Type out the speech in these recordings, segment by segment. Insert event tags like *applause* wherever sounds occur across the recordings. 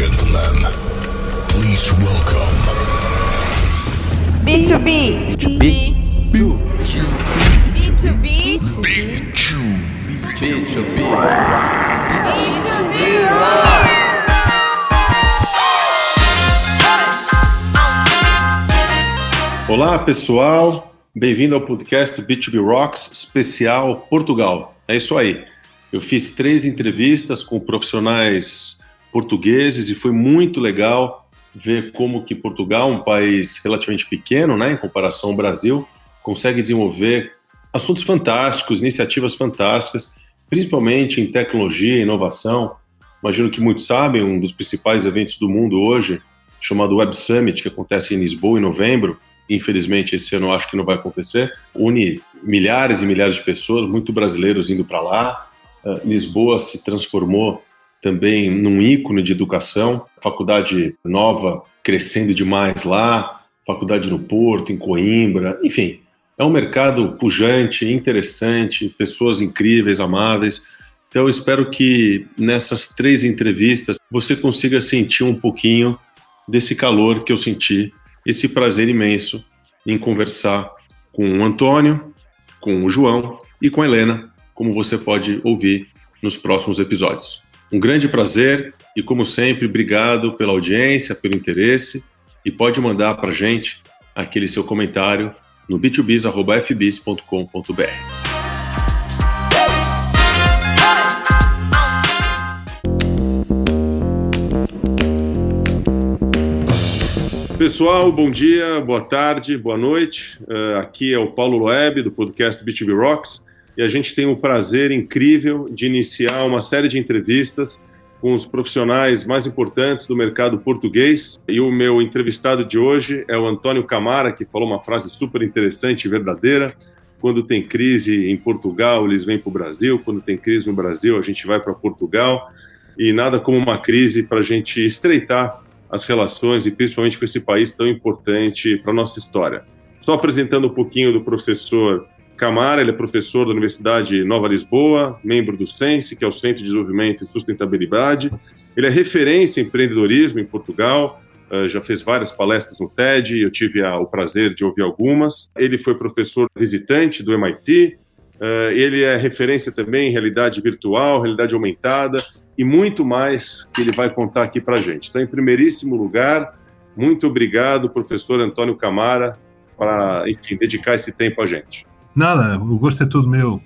gentlemen, please welcome B2B. B2B. B2B. Big Chew. B2B. B2B Rocks. Olá, pessoal. Bem-vindo ao podcast B2B Rocks especial Portugal. É isso aí. Eu fiz três entrevistas com profissionais portugueses e foi muito legal ver como que Portugal, um país relativamente pequeno, né, em comparação ao Brasil, consegue desenvolver assuntos fantásticos, iniciativas fantásticas, principalmente em tecnologia e inovação. Imagino que muitos sabem, um dos principais eventos do mundo hoje, chamado Web Summit, que acontece em Lisboa em novembro, infelizmente esse ano acho que não vai acontecer, une milhares e milhares de pessoas, muito brasileiros indo para lá. Uh, Lisboa se transformou também num ícone de educação, faculdade nova crescendo demais lá, faculdade no Porto, em Coimbra, enfim, é um mercado pujante, interessante, pessoas incríveis, amáveis. Então eu espero que nessas três entrevistas você consiga sentir um pouquinho desse calor que eu senti, esse prazer imenso em conversar com o Antônio, com o João e com a Helena, como você pode ouvir nos próximos episódios. Um grande prazer e, como sempre, obrigado pela audiência, pelo interesse e pode mandar para a gente aquele seu comentário no b2bis.fbis.com.br. Pessoal, bom dia, boa tarde, boa noite. Uh, aqui é o Paulo Loeb, do podcast B2B Rocks, e a gente tem o prazer incrível de iniciar uma série de entrevistas com os profissionais mais importantes do mercado português. E o meu entrevistado de hoje é o Antônio Camara, que falou uma frase super interessante e verdadeira. Quando tem crise em Portugal, eles vêm para o Brasil. Quando tem crise no Brasil, a gente vai para Portugal. E nada como uma crise para a gente estreitar as relações e principalmente com esse país tão importante para a nossa história. Só apresentando um pouquinho do professor Camara, ele é professor da Universidade Nova Lisboa, membro do SENSE, que é o Centro de Desenvolvimento e Sustentabilidade. Ele é referência em empreendedorismo em Portugal, uh, já fez várias palestras no TED, eu tive o prazer de ouvir algumas. Ele foi professor visitante do MIT, uh, ele é referência também em realidade virtual, realidade aumentada e muito mais que ele vai contar aqui para a gente. Então, em primeiríssimo lugar, muito obrigado, professor Antônio Camara, para, enfim, dedicar esse tempo a gente. Nada, o gosto é todo meu.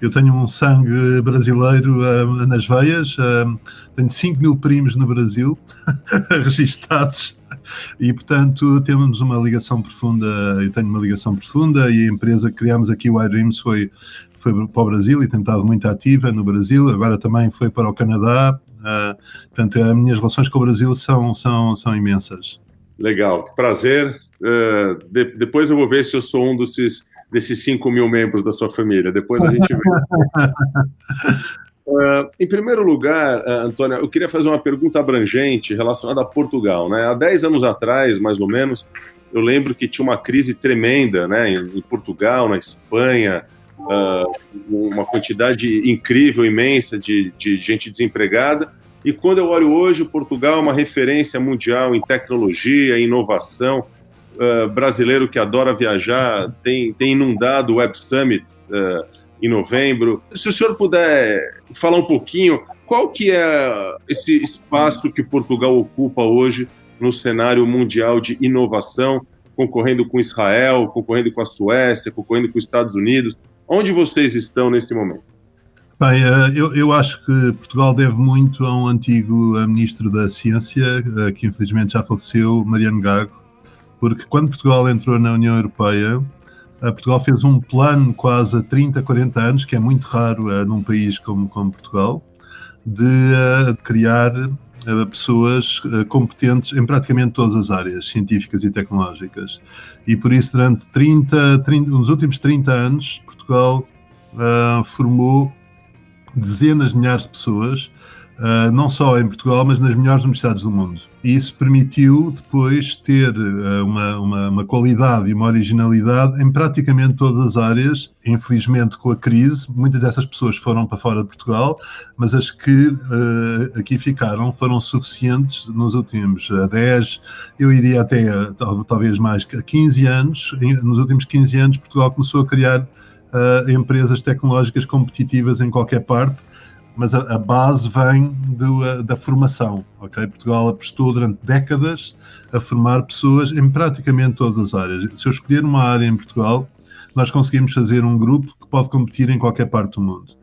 eu tenho um sangue brasileiro nas veias, tenho 5 mil primos no Brasil *laughs* registados e, portanto, temos uma ligação profunda. Eu tenho uma ligação profunda e a empresa que criámos aqui, o iDreams, foi, foi para o Brasil e tem estado muito ativa no Brasil. Agora também foi para o Canadá. Uh, portanto, as minhas relações com o Brasil são, são, são imensas. Legal, prazer. Uh, de, depois eu vou ver se eu sou um desses desses 5 mil membros da sua família. Depois a gente vê. Uh, *laughs* em primeiro lugar, uh, Antônia, eu queria fazer uma pergunta abrangente relacionada a Portugal. Né? Há 10 anos atrás, mais ou menos, eu lembro que tinha uma crise tremenda né? em, em Portugal, na Espanha, uh, uma quantidade incrível, imensa de, de gente desempregada. E quando eu olho hoje, Portugal é uma referência mundial em tecnologia, em inovação uh, brasileiro que adora viajar tem, tem inundado o Web Summit uh, em novembro. Se o senhor puder falar um pouquinho, qual que é esse espaço que Portugal ocupa hoje no cenário mundial de inovação, concorrendo com Israel, concorrendo com a Suécia, concorrendo com os Estados Unidos? Onde vocês estão nesse momento? Bem, eh, eu, eu, acho que Portugal deve muito a um antigo ministro da Ciência, que infelizmente já faleceu, Mariano Gago, porque quando Portugal entrou na União Europeia, eh, Portugal fez um plano quase há 30, 40 anos, que é muito raro uh, num país como, como Portugal, de uh, criar uh, pessoas competentes em praticamente todas as áreas científicas e tecnológicas. E por isso, durante 30, 30 nos últimos 30 anos, Portugal formou dezenas de milhares de pessoas não só em Portugal, mas nas melhores universidades do mundo. Isso permitiu depois ter uh, uma, uma, uma, qualidade e uma originalidade em praticamente todas as áreas. Infelizmente, com a crise, muitas dessas pessoas foram para fora de Portugal, mas as que uh, aqui ficaram foram suficientes nos últimos 10, eu iria até talvez mais 15 anos. Nos últimos 15 anos, Portugal começou a criar empresas tecnológicas competitivas em qualquer parte mas a, a base vem do, a, da formação. Okay? Portugal apostou durante décadas a formar pessoas em praticamente todas as áreas. Se eu escolher uma área em Portugal, nós conseguimos fazer um grupo que pode competir em qualquer parte do mundo.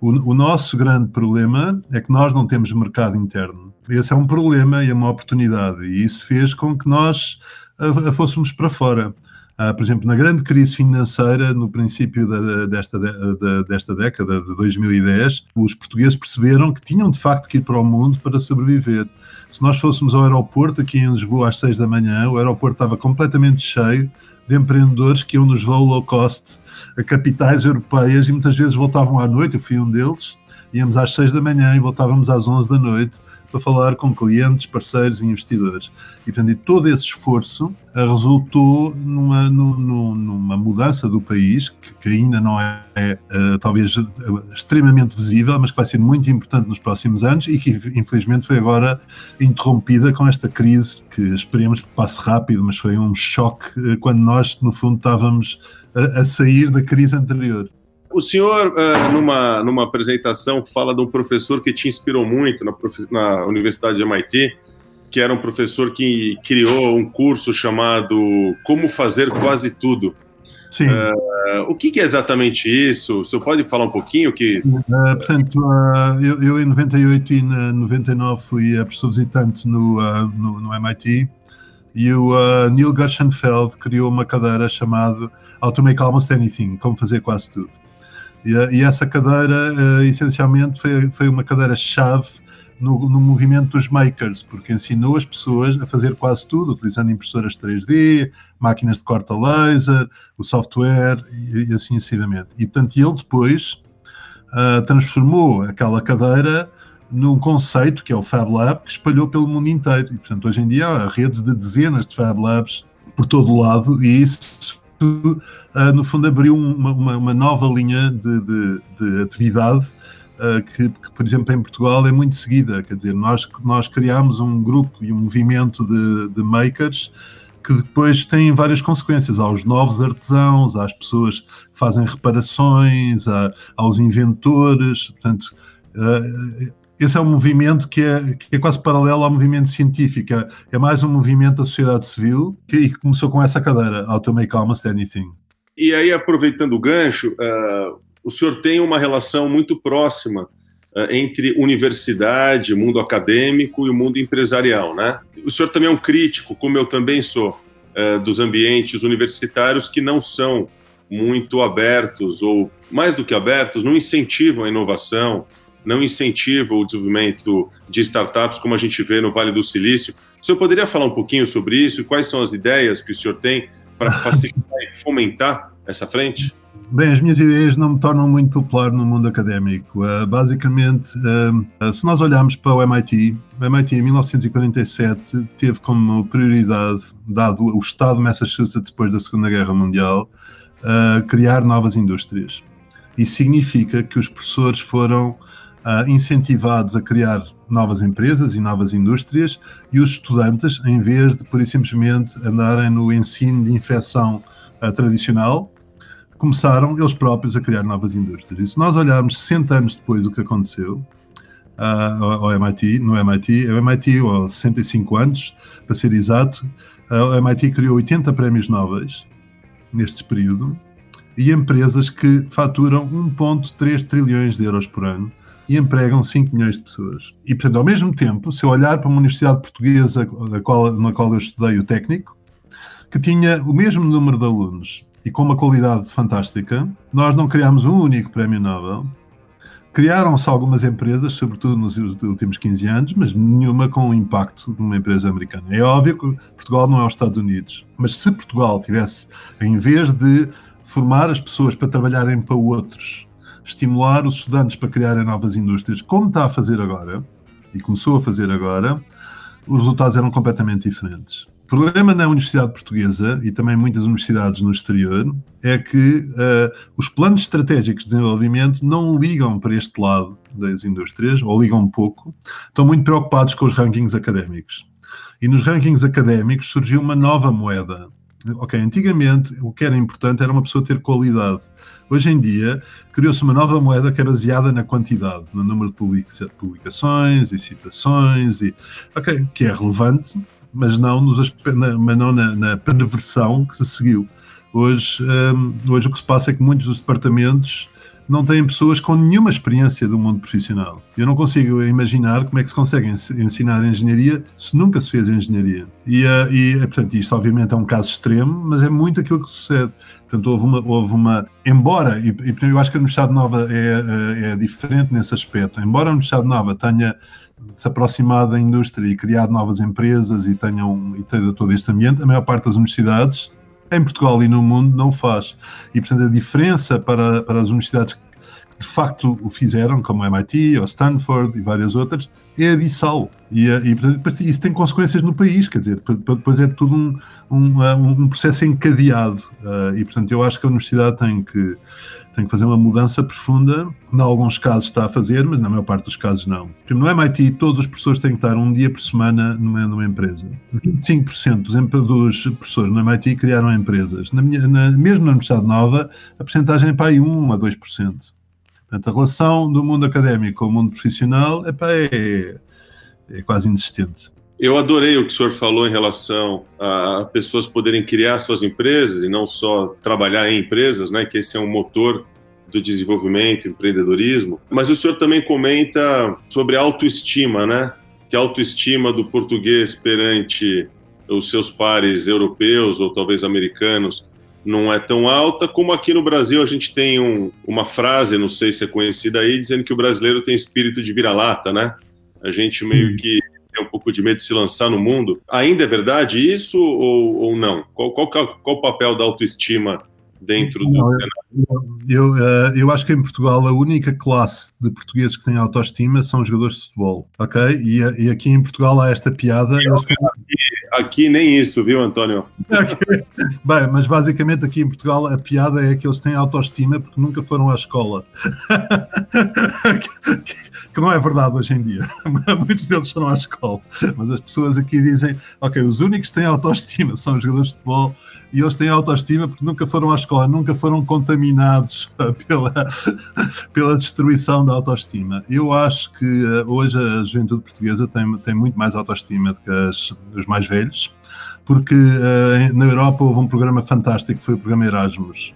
O, o nosso grande problema é que nós não temos mercado interno. Esse é um problema e é uma oportunidade, e isso fez com que nós a, a fôssemos para fora. Uh, por exemplo, na grande crise financeira, no princípio da, desta, da, desta década, de 2010, os portugueses perceberam que tinham de facto que ir para o mundo para sobreviver. Se nós fôssemos ao aeroporto aqui em Lisboa às seis da manhã, o aeroporto estava completamente cheio de empreendedores que iam nos voos low cost a capitais europeias e muitas vezes voltavam à noite, eu fui um deles, íamos às seis da manhã e voltávamos às onze da noite para falar com clientes, parceiros e investidores. E, portanto, todo esse esforço eh, resultou numa, numa mudança do país, que, ainda não é, é, talvez eh, extremamente visível, mas que vai ser muito importante nos próximos anos e que, infelizmente, foi agora interrompida com esta crise, que esperemos que passe rápido, mas foi um choque quando nós, no fundo, estávamos a, a sair da crise anterior. O senhor, uh, numa, numa apresentação, fala de um professor que te inspirou muito na, na Universidade de MIT, que era um professor que criou um curso chamado Como Fazer Quase Tudo. Sim. Uh, o que, que, é exatamente isso? O senhor pode falar um pouquinho? Que... Uh, portanto, uh, eu, eu, em 98 e 99 fui professor visitante no, no, no, MIT e o Neil Gershenfeld criou uma cadeira chamada How to Make Almost Anything, Como Fazer Quase Tudo. E, e essa cadeira, uh, essencialmente, foi, foi uma cadeira-chave no, no, movimento dos makers, porque ensinou as pessoas a fazer quase tudo, utilizando impressoras 3D, máquinas de corta laser, o software e, e assim sucessivamente. E, portanto, ele depois uh, transformou aquela cadeira num conceito que é o Fab Lab, que espalhou pelo mundo inteiro. E, portanto, hoje em dia há redes de dezenas de Fab Labs por todo o lado, e isso no fundo, abriu uma, uma, uma nova linha de, de, de atividade uh, que, que, por exemplo, em Portugal é muito seguida. Quer dizer, nós, nós criámos um grupo e um movimento de, de makers que depois tem várias consequências aos novos artesãos, às pessoas que fazem reparações, a, aos inventores. Portanto, uh, esse é um movimento que é, que é quase paralelo ao movimento científico. É, mais um movimento da sociedade civil que, que começou com essa cadeira, How to Make Almost Anything. E aí, aproveitando o gancho, uh, o senhor tem uma relação muito próxima uh, entre universidade, mundo acadêmico e o mundo empresarial, né? O senhor também é um crítico, como eu também sou, uh, dos ambientes universitários que não são muito abertos, ou mais do que abertos, não incentivam a inovação, não incentiva o desenvolvimento de startups como a gente vê no Vale do Silício. O senhor poderia falar um pouquinho sobre isso e quais são as ideias que o senhor tem para *laughs* facilitar e fomentar essa frente? Bem, as minhas ideias não me tornam muito popular no mundo académico. Uh, basicamente, uh, se nós olharmos para o MIT, o MIT em 1947 teve como prioridade, dado o estado de Massachusetts depois da Segunda Guerra Mundial, uh, criar novas indústrias. Isso significa que os professores foram uh, incentivados a criar novas empresas e novas indústrias e os estudantes, em vez de por simplesmente andarem no ensino de infecção uh, tradicional, começaram eles próprios a criar novas indústrias. E se nós olharmos 60 anos depois o que aconteceu uh, ao MIT, no MIT, o MIT, aos 65 anos, para ser exato, o MIT criou 80 prémios Nobel neste período e empresas que faturam 1,3 trilhões de euros por ano e empregam 5 milhões de pessoas. E, portanto, ao mesmo tempo, se eu olhar para uma universidade portuguesa qual, na qual eu estudei o técnico, que tinha o mesmo número de alunos e com uma qualidade fantástica, nós não criámos um único prémio Nobel. Criaram-se algumas empresas, sobretudo nos últimos 15 anos, mas nenhuma com o impacto de uma empresa americana. É óbvio que Portugal não é os Estados Unidos, mas se Portugal tivesse, em vez de formar as pessoas para trabalharem para outros, estimular os estudantes para criarem novas indústrias, como está a fazer agora, e começou a fazer agora, os resultados eram completamente diferentes. O problema na Universidade Portuguesa e também muitas universidades no exterior é que uh, os planos estratégicos de desenvolvimento não ligam para este lado das indústrias, ou ligam pouco, estão muito preocupados com os rankings académicos. E nos rankings académicos surgiu uma nova moeda. Ok, antigamente o que era importante era uma pessoa ter qualidade. Hoje em dia criou-se uma nova moeda que é baseada na quantidade, no número de publicações e citações, e, okay, que é relevante, mas não, nos, mas não na, na perversão que se seguiu. Hoje, um, hoje o que se passa é que muitos dos departamentos não têm pessoas com nenhuma experiência do mundo profissional. Eu não consigo imaginar como é que se consegue ensinar engenharia se nunca se fez engenharia. E, uh, e portanto, isto obviamente é um caso extremo, mas é muito aquilo que sucede. Portanto, houve uma, houve uma embora, e, e eu acho que a Universidade Nova é, é, é diferente nesse aspecto, embora a Universidade Nova tenha se aproximado da indústria e criado novas empresas e tenham e tenha todo este ambiente, a maior parte das universidades em Portugal e no mundo não o faz. E, portanto, a diferença para, para as universidades que de facto o fizeram, como a MIT ou Stanford e várias outras, é abissal. E, e portanto, isso tem consequências no país, quer dizer, depois é tudo um, um, um processo encadeado. Uh, e, portanto, eu acho que a universidade tem que tem que fazer uma mudança profunda. Em alguns casos está a fazer, mas na maior parte dos casos não. No MIT, todos os professores têm que estar um dia por semana numa, numa empresa. 25% dos, dos professores no MIT criaram empresas. Na minha, na, mesmo na Universidade Nova, a porcentagem é para aí 1 a 2%. Portanto, a relação do mundo académico com o mundo profissional epá, é, é quase inexistente. Eu adorei o que o senhor falou em relação a pessoas poderem criar suas empresas e não só trabalhar em empresas, né? Que esse é um motor do desenvolvimento, empreendedorismo. Mas o senhor também comenta sobre a autoestima, né? Que a autoestima do português perante os seus pares europeus ou talvez americanos não é tão alta, como aqui no Brasil a gente tem um, uma frase, não sei se é conhecida aí, dizendo que o brasileiro tem espírito de vira-lata, né? A gente meio que tem um pouco de medo de se lançar no mundo. Ainda é verdade isso ou, ou não? Qual, qual, qual o papel da autoestima dentro do não, eu, eu, eh, eu, acho que em Portugal a única classe de portugueses que tem autoestima são os jogadores de futebol, ok? E, e aqui em Portugal há esta piada. Aqui, aqui, nem isso, viu, António? *laughs* Bem, mas basicamente aqui em Portugal a piada é que eles têm autoestima porque nunca foram à escola. *laughs* que não é verdade hoje em dia. *laughs* Muitos deles foram à escola. Mas as pessoas aqui dizem, ok, os únicos que têm autoestima são os jogadores de futebol e eles têm autoestima porque nunca foram à escola, nunca foram contaminados *laughs* pela, pela destruição da autoestima. Eu acho que eh, hoje a juventude portuguesa tem, tem muito mais autoestima do que as, os mais velhos, porque uh, na Europa houve um programa fantástico que foi o programa Erasmus.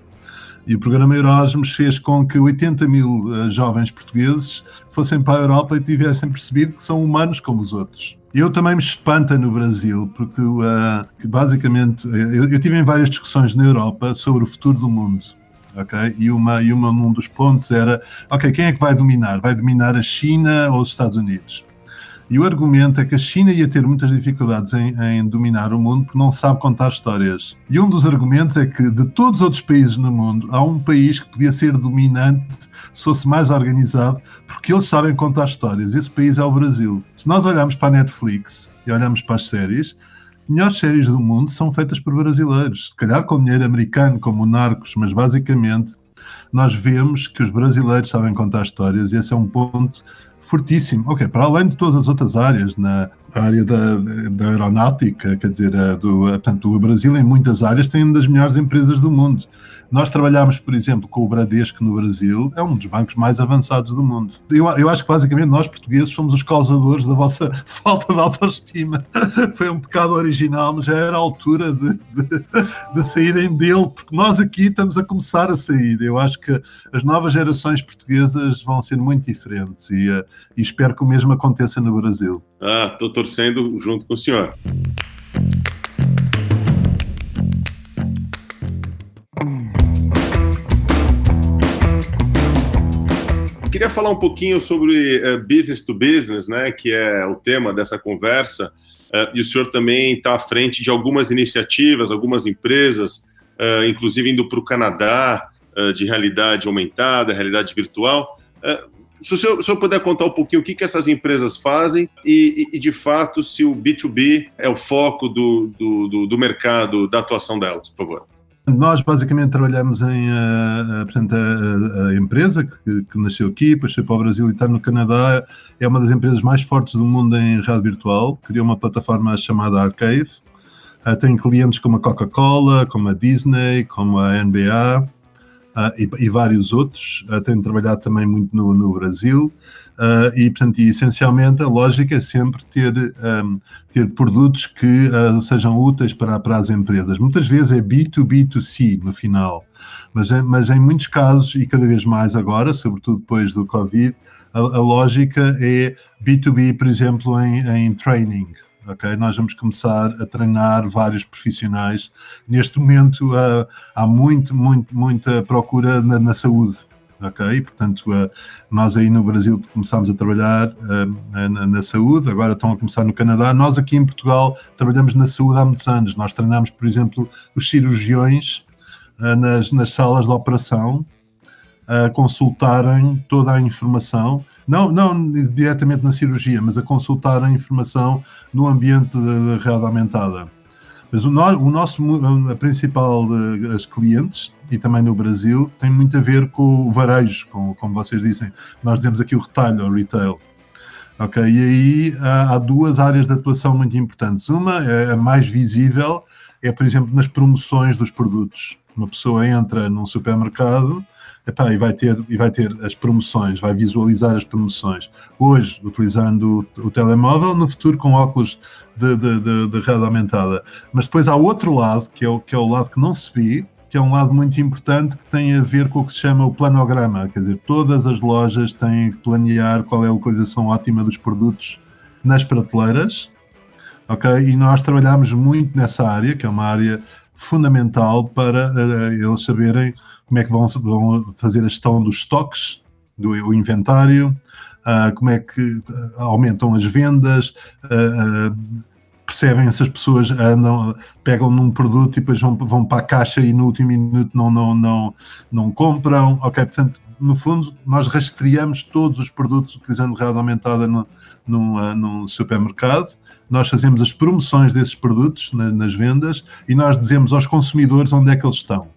E o programa Erasmus fez com que 80 mil uh, jovens portugueses fossem para a Europa e tivessem percebido que são humanos como os outros. Eu também me espanta no Brasil, porque uh, basicamente eu, eu tive em várias discussões na Europa sobre o futuro do mundo. Okay? E, uma, e uma, um dos pontos era: ok, quem é que vai dominar? Vai dominar a China ou os Estados Unidos? E o argumento é que a China ia ter muitas dificuldades em, em, dominar o mundo porque não sabe contar histórias. E um dos argumentos é que de todos os outros países no mundo, há um país que podia ser dominante se fosse mais organizado porque eles sabem contar histórias. Esse país é o Brasil. Se nós olharmos para a Netflix e olharmos para as séries, melhores séries do mundo são feitas por brasileiros. Se calhar com dinheiro americano, como o Narcos, mas basicamente nós vemos que os brasileiros sabem contar histórias e esse é um ponto fortíssimo. Ok, para além de todas as outras áreas, na área da, da aeronáutica, quer dizer, do, portanto, o Brasil em muitas áreas tem uma das melhores empresas do mundo. Nós trabalhamos, por exemplo, com o Bradesco no Brasil, é um dos bancos mais avançados do mundo. Eu, eu acho que basicamente nós portugueses somos os causadores da vossa *laughs* falta de autoestima. Foi um pecado original, mas já era a altura de, de, de saírem dele, porque nós aqui estamos a começar a sair. Eu acho que as novas gerações portuguesas vão ser muito diferentes e, uh, e espero que o mesmo aconteça no Brasil. Ah, estou torcendo junto com o senhor. queria falar um pouquinho sobre uh, business to business, né, que é o tema dessa conversa. Uh, e o senhor também está à frente de algumas iniciativas, algumas empresas, uh, inclusive indo para o Canadá, de realidade aumentada, realidade virtual. Se o, senhor, se o senhor puder contar um pouquinho o que, que essas empresas fazem e, e, de fato, se o B2B é o foco do, do, do, do mercado, da atuação delas, por favor. Nós basicamente trabalhamos em uh, portanto, a, a empresa que, que, nasceu aqui, depois foi para o Brasil e está no Canadá, é uma das empresas mais fortes do mundo em rádio virtual, criou uma plataforma chamada Arcade, uh, tem clientes como a Coca-Cola, como a Disney, como a NBA e, e, vários outros, uh, tem trabalhado também muito no, no Brasil, Uh, e, portanto, e, essencialmente a lógica é sempre ter, um, ter produtos que uh, sejam úteis para, para as empresas. Muitas vezes é B2B2C no final, mas, mas em muitos casos, e cada vez mais agora, sobretudo depois do Covid, a, a lógica é B2B, por exemplo, em, em training. Okay? Nós vamos começar a treinar vários profissionais. Neste momento uh, há muito, muito, muita procura na, na saúde ok? Portanto, uh, nós aí no Brasil começámos a trabalhar uh, na, na, saúde, agora estão a começar no Canadá. Nós aqui em Portugal trabalhamos na saúde há muitos anos. Nós treinamos, por exemplo, os cirurgiões uh, nas, nas salas de operação a consultarem toda a informação, não, não diretamente na cirurgia, mas a consultarem a informação no ambiente de realidade aumentada. Mas o, no, o nosso a principal as clientes e também no Brasil tem muito a ver com o varejo, com, como vocês dizem. Nós dizemos aqui o retalho, o retail. Ok, e aí há, há, duas áreas de atuação muito importantes. Uma é a mais visível, é por exemplo nas promoções dos produtos. Uma pessoa entra num supermercado epá, e, vai ter, e vai ter as promoções, vai visualizar as promoções. Hoje, utilizando o, o telemóvel, no futuro com óculos de, de, de, de aumentada. Mas depois há outro lado, que é, o, que é o lado que não se vê, que é um lado muito importante que tem a ver com o que se chama o planograma, quer dizer, todas as lojas têm que planear qual é a localização ótima dos produtos nas prateleiras, ok? E nós trabalhamos muito nessa área, que é uma área fundamental para uh, eles saberem como é que vão, vão fazer a gestão dos estoques, do inventário, uh, como é que aumentam as vendas, uh, percebem se as pessoas andam, pegam num produto e depois vão, vão para a caixa e no último minuto não, não, não, não compram. Ok, portanto, no fundo, nós rastreamos todos os produtos utilizando realidade aumentada no, uh, no supermercado. Nós fazemos as promoções desses produtos na, nas vendas e nós dizemos aos consumidores onde é que eles estão.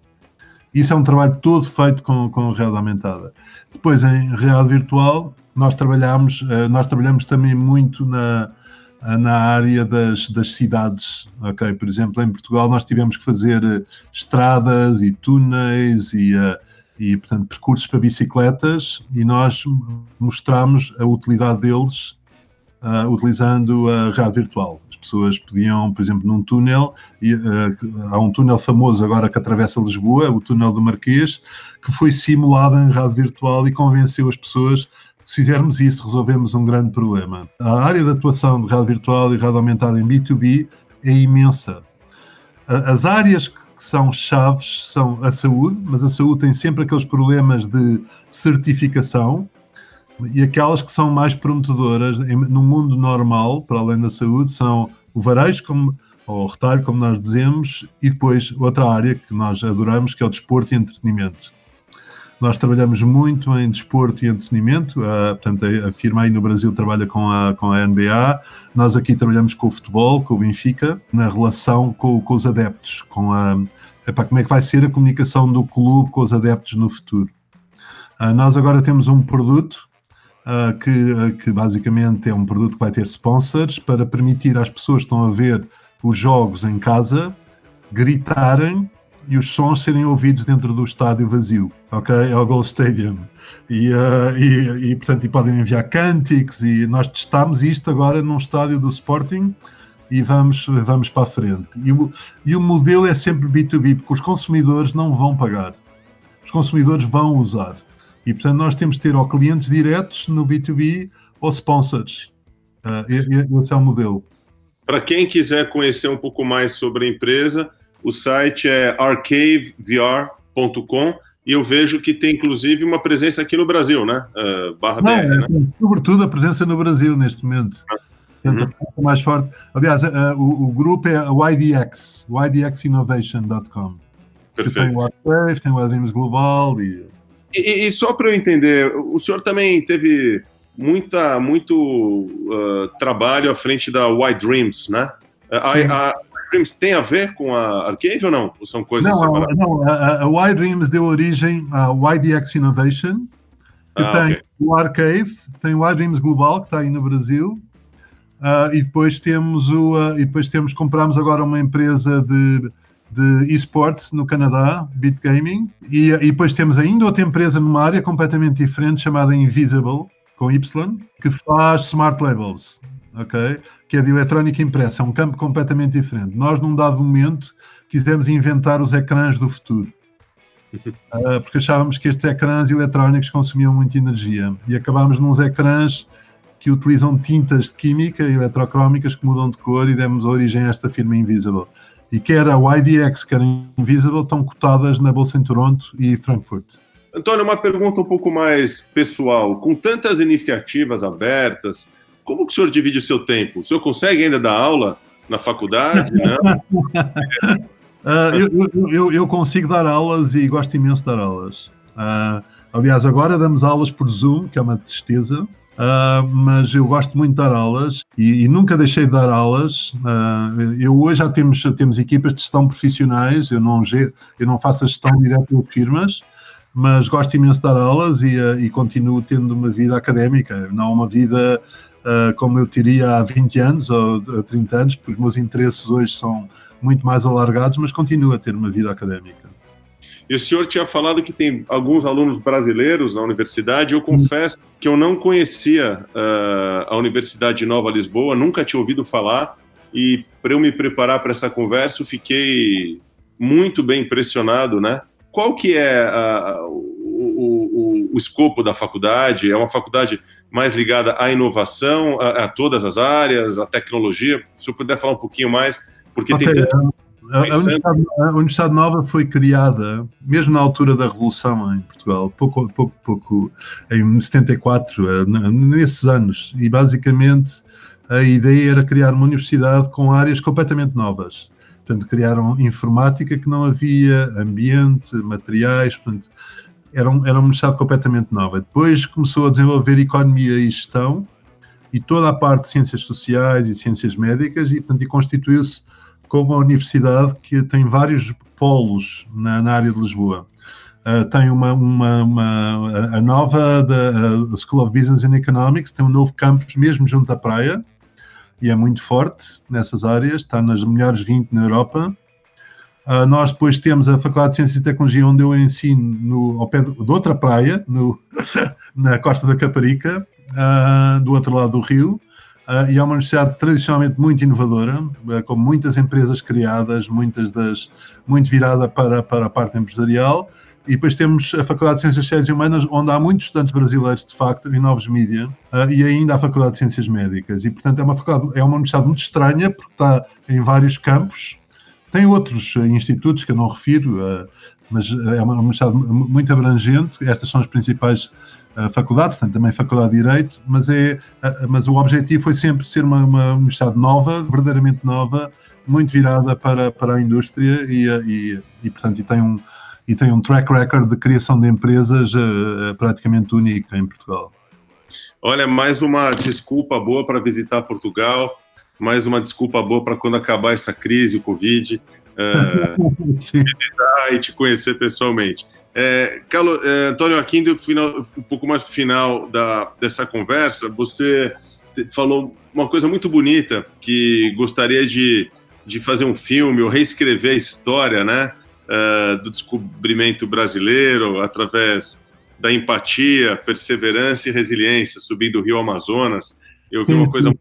Isso é um trabalho todo feito com, com realidade aumentada. Depois, em realidade virtual, nós trabalhamos, uh, nós trabalhamos também muito na, na área das, das cidades. ok? Por exemplo, em Portugal nós tivemos que fazer eh, estradas e túneis e, uh, e portanto, percursos para bicicletas e nós mostramos a utilidade deles uh, utilizando a rádio virtual. As pessoas podiam, por exemplo, num túnel, e, uh, há um túnel famoso agora que atravessa Lisboa, o túnel do Marquês, que foi simulado em rádio virtual e convenceu as pessoas se fizermos isso, resolvemos um grande problema. A área de atuação de rádio virtual e rádio aumentada em B2B é imensa. As áreas que são chaves são a saúde, mas a saúde tem sempre aqueles problemas de certificação e aquelas que são mais prometedoras no mundo normal, para além da saúde, são o varejo, como, ou o retalho, como nós dizemos, e depois outra área que nós adoramos, que é o desporto e entretenimento. Nós trabalhamos muito em desporto e entretenimento, uh, portanto, a, firma aí no Brasil trabalha com a, com a NBA, nós aqui trabalhamos com o futebol, com o Benfica, na relação com, com os adeptos, com a, epá, como é que vai ser a comunicação do clube com os adeptos no futuro. Uh, nós agora temos um produto uh, que, que basicamente é um produto que vai ter sponsors para permitir às pessoas que estão a ver os jogos em casa gritarem e os sons serem ouvidos dentro do estádio vazio, ok? É o Gold Stadium. E, uh, e, e, portanto, e podem enviar cânticos e nós testamos isto agora num estádio do Sporting e vamos, vamos para a frente. E o, e o modelo é sempre B2B, porque os consumidores não vão pagar. Os consumidores vão usar. E, portanto, nós temos de ter ou clientes diretos no B2B ou sponsors. Uh, esse é o modelo. Para quem quiser conhecer um pouco mais sobre a empresa, o site é arcavevr.com e eu vejo que tem inclusive uma presença aqui no Brasil, né? Uh, barra Não, BR, né? Sobretudo a presença no Brasil neste momento. Uhum. mais forte. Aliás, uh, o, o, grupo é ydx, ydxinnovation.com. Que tem o Arcade, tem o Adrims Global e... E, e só para eu entender, o senhor também teve muita, muito uh, trabalho à frente da White Dreams, né? A, a, Dreams tem a ver com a Arcade ou não? Ou são coisas não, separadas? Não, a, a Y Dreams deu origem à YDX Innovation, que Ah, tem ok. o Arcade, tem o Y Dreams Global, que está aí no Brasil, ah, e depois temos o ah, e depois temos compramos agora uma empresa de de esportes no Canadá, Bit Gaming, e, e depois temos ainda outra empresa numa área completamente diferente chamada Invisible, com Y, que faz smart labels, ok? Que é de eletrónica impressa, é um campo completamente diferente. Nós, num dado momento, quisemos inventar os ecrãs do futuro. *laughs* Ah, porque achávamos que estes ecrãs eletrónicos consumiam muita energia e acabámos nos ecrãs que utilizam tintas de química eletrocrómicas que mudam de cor e demos origem a esta firma Invisible. E quer a YDX, quer a Invisible estão cotadas na Bolsa em Toronto e Frankfurt. Antônio, uma pergunta um pouco mais pessoal. Com tantas iniciativas abertas, como que o senhor divide o seu tempo? O senhor consegue ainda dar aula na faculdade? *laughs* Ah, eu, eu- eu- consigo dar aulas e gosto imenso de dar aulas. Ah, aliás, agora damos aulas por Zoom, que é uma tristeza, ah, mas eu gosto muito de dar aulas e, e nunca deixei de dar aulas. Ah, eu hoje já temos, já temos equipas de gestão profissionais, eu não, eu não faço a gestão direta de firmas, mas gosto imenso de dar aulas e, ah, e continuo tendo uma vida académica, não uma vida como eu teria há 20 anos ou há 30 anos, porque os meus interesses hoje são muito mais alargados, mas continuo a ter uma vida académica. E o senhor tinha falado que tem alguns alunos brasileiros na universidade. Eu confesso que eu não conhecia ah, a Universidade de Nova Lisboa, nunca tinha ouvido falar. E para eu me preparar para essa conversa, eu fiquei muito bem impressionado, né? Qual que é ah, o, o- o- escopo da faculdade? É uma faculdade mais ligada à inovação, a, a todas as áreas, à tecnologia? Se o senhor puder falar um pouquinho mais, porque tem tanto... a, a Universidade, a Universidade Nova foi criada mesmo na altura da Revolução em Portugal, pouco, pouco, pouco em 74, eh, nesses anos, e basicamente a ideia era criar uma universidade com áreas completamente novas. Portanto, criaram informática que não havia, ambiente, materiais, portanto, era, um, era uma universidade completamente nova. Depois começou a desenvolver economia e gestão e toda a parte de ciências sociais e ciências médicas e, portanto, e constituiu-se como uma universidade que tem vários polos na, na área de Lisboa. Uh, tem uma, uma, uma- a nova da a School of Business and Economics, tem um novo campus mesmo junto à praia e é muito forte nessas áreas, está nas melhores 20 na Europa. Uh, nós depois temos a Faculdade de Ciências e Tecnologia, onde eu ensino no, ao pé de, de outra praia, no, *laughs* na Costa da Caparica, uh, do outro lado do rio, Uh, e é uma universidade tradicionalmente muito inovadora, uh, com muitas empresas criadas, muitas das muito virada para, para a parte empresarial. E depois temos a Faculdade de Ciências Sociais e Humanas, onde há muitos estudantes brasileiros, de facto, em novos mídia, uh, e ainda a Faculdade de Ciências Médicas. E, portanto, é uma, faculdade, é uma universidade muito estranha, porque está em vários campos. Tem outros institutos que eu não refiro, mas é uma universidade muito abrangente. Estas são as principais faculdades, tem também Faculdade de Direito, mas, é, mas o objetivo foi sempre ser uma, uma universidade nova, verdadeiramente nova, muito virada para, para a indústria e, e, e, portanto, e tem um, e tem um track record de criação de empresas uh, praticamente único em Portugal. Olha, mais uma desculpa boa para visitar Portugal, mais uma desculpa boa para quando acabar essa crise, o Covid, *laughs* uh, visitar e te conhecer pessoalmente. É, Carlos, é, Antônio Aquino, final, um pouco mais para o final da, dessa conversa, você falou uma coisa muito bonita que gostaria de, de fazer um filme ou reescrever a história né, uh, do descobrimento brasileiro através da empatia, perseverança e resiliência, subindo o rio Amazonas. Eu vi uma coisa.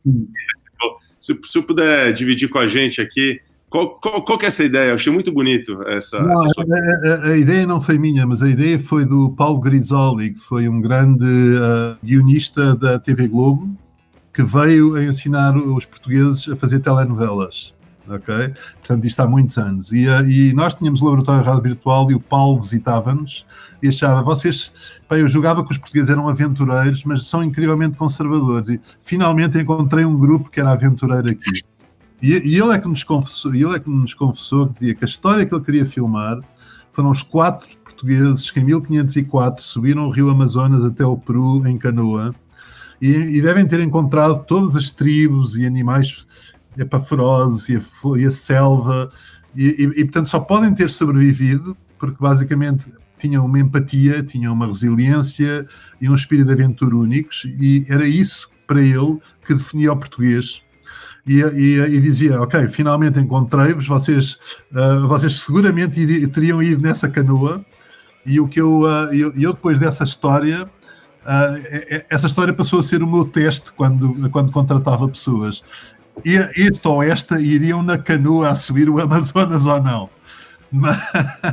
Se, se eu puder dividir com a gente aqui, qual, qual, qual que é essa ideia? Eu achei muito bonito essa. Não, essa a, a, a, ideia não foi minha, mas a ideia foi do Paulo Grisoli, que foi um grande uh, guionista da TV Globo, que veio a ensinar os portugueses a fazer telenovelas. Ok? Portanto, isto há muitos anos. E, uh, e nós tínhamos o laboratório de rádio virtual e o Paulo visitava-nos e achava, vocês, bem, eu julgava que os portugueses eram aventureiros, mas são incrivelmente conservadores. E finalmente encontrei um grupo que era aventureiro aqui. E, e, ele é que nos confessou, ele é que nos confessou que dizia que a história que ele queria filmar foram os quatro portugueses que em 1504 subiram o rio Amazonas até o Peru em canoa e, e devem ter encontrado todas as tribos e animais epa, ferozes e a, e a selva e, e, portanto só podem ter sobrevivido porque basicamente tinham uma empatia, tinham uma resiliência e um espírito de aventura únicos e era isso para ele que definia o português e, e, e, dizia: Ok, finalmente encontrei-vos, vocês, uh, vocês seguramente teriam ido nessa canoa. E o que eu, uh, eu, eu, depois dessa história, uh, essa história passou a ser o meu teste quando, quando contratava pessoas. Este ou esta iriam na canoa a subir o Amazonas ou não. Mas,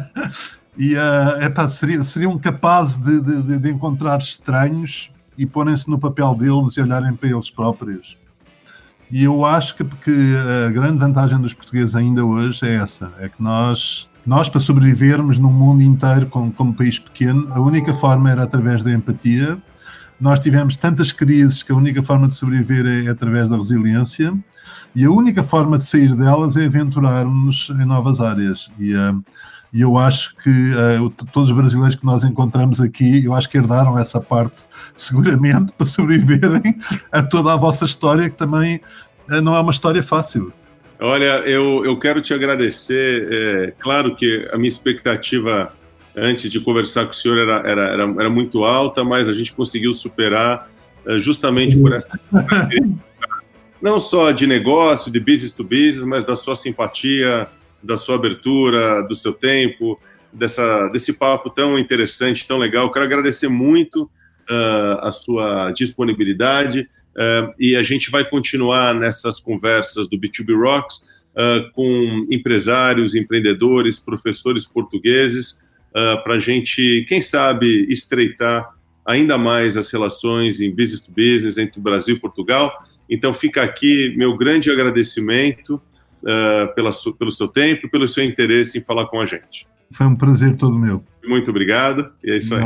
*laughs* e uh, epá, seriam, seriam capazes de, de, de encontrar estranhos e porem-se no papel deles e olharem para eles próprios. E eu acho que, que a grande vantagem dos portugueses ainda hoje é essa: é que nós, nós para sobrevivermos num mundo inteiro como, como país pequeno, a única forma era através da empatia. Nós tivemos tantas crises que a única forma de sobreviver é, é através da resiliência. E a única forma de sair delas é aventurarmos em novas áreas. E, uh, e eu acho que uh, todos os brasileiros que nós encontramos aqui, eu acho que herdaram essa parte seguramente *laughs* para sobreviverem a toda a vossa história, que também uh, não é uma história fácil. Olha, eu, eu quero te agradecer. É, claro que a minha expectativa antes de conversar com o senhor era, era, era, era muito alta, mas a gente conseguiu superar uh, justamente por essa. *laughs* não só de negócio, de business to business, mas da sua simpatia, da sua abertura, do seu tempo, dessa, desse papo tão interessante, tão legal. Quero agradecer muito uh, a sua disponibilidade uh, e a gente vai continuar nessas conversas do B2B Rocks uh, com empresários, empreendedores, professores portugueses, para a gente, quem sabe, estreitar ainda mais as relações em business to business entre o Brasil e Portugal. Então fica aqui meu grande agradecimento uh, pela, pelo seu tempo, pelo seu interesse em falar com a gente. Foi um prazer todo meu. Muito obrigado, e é isso aí.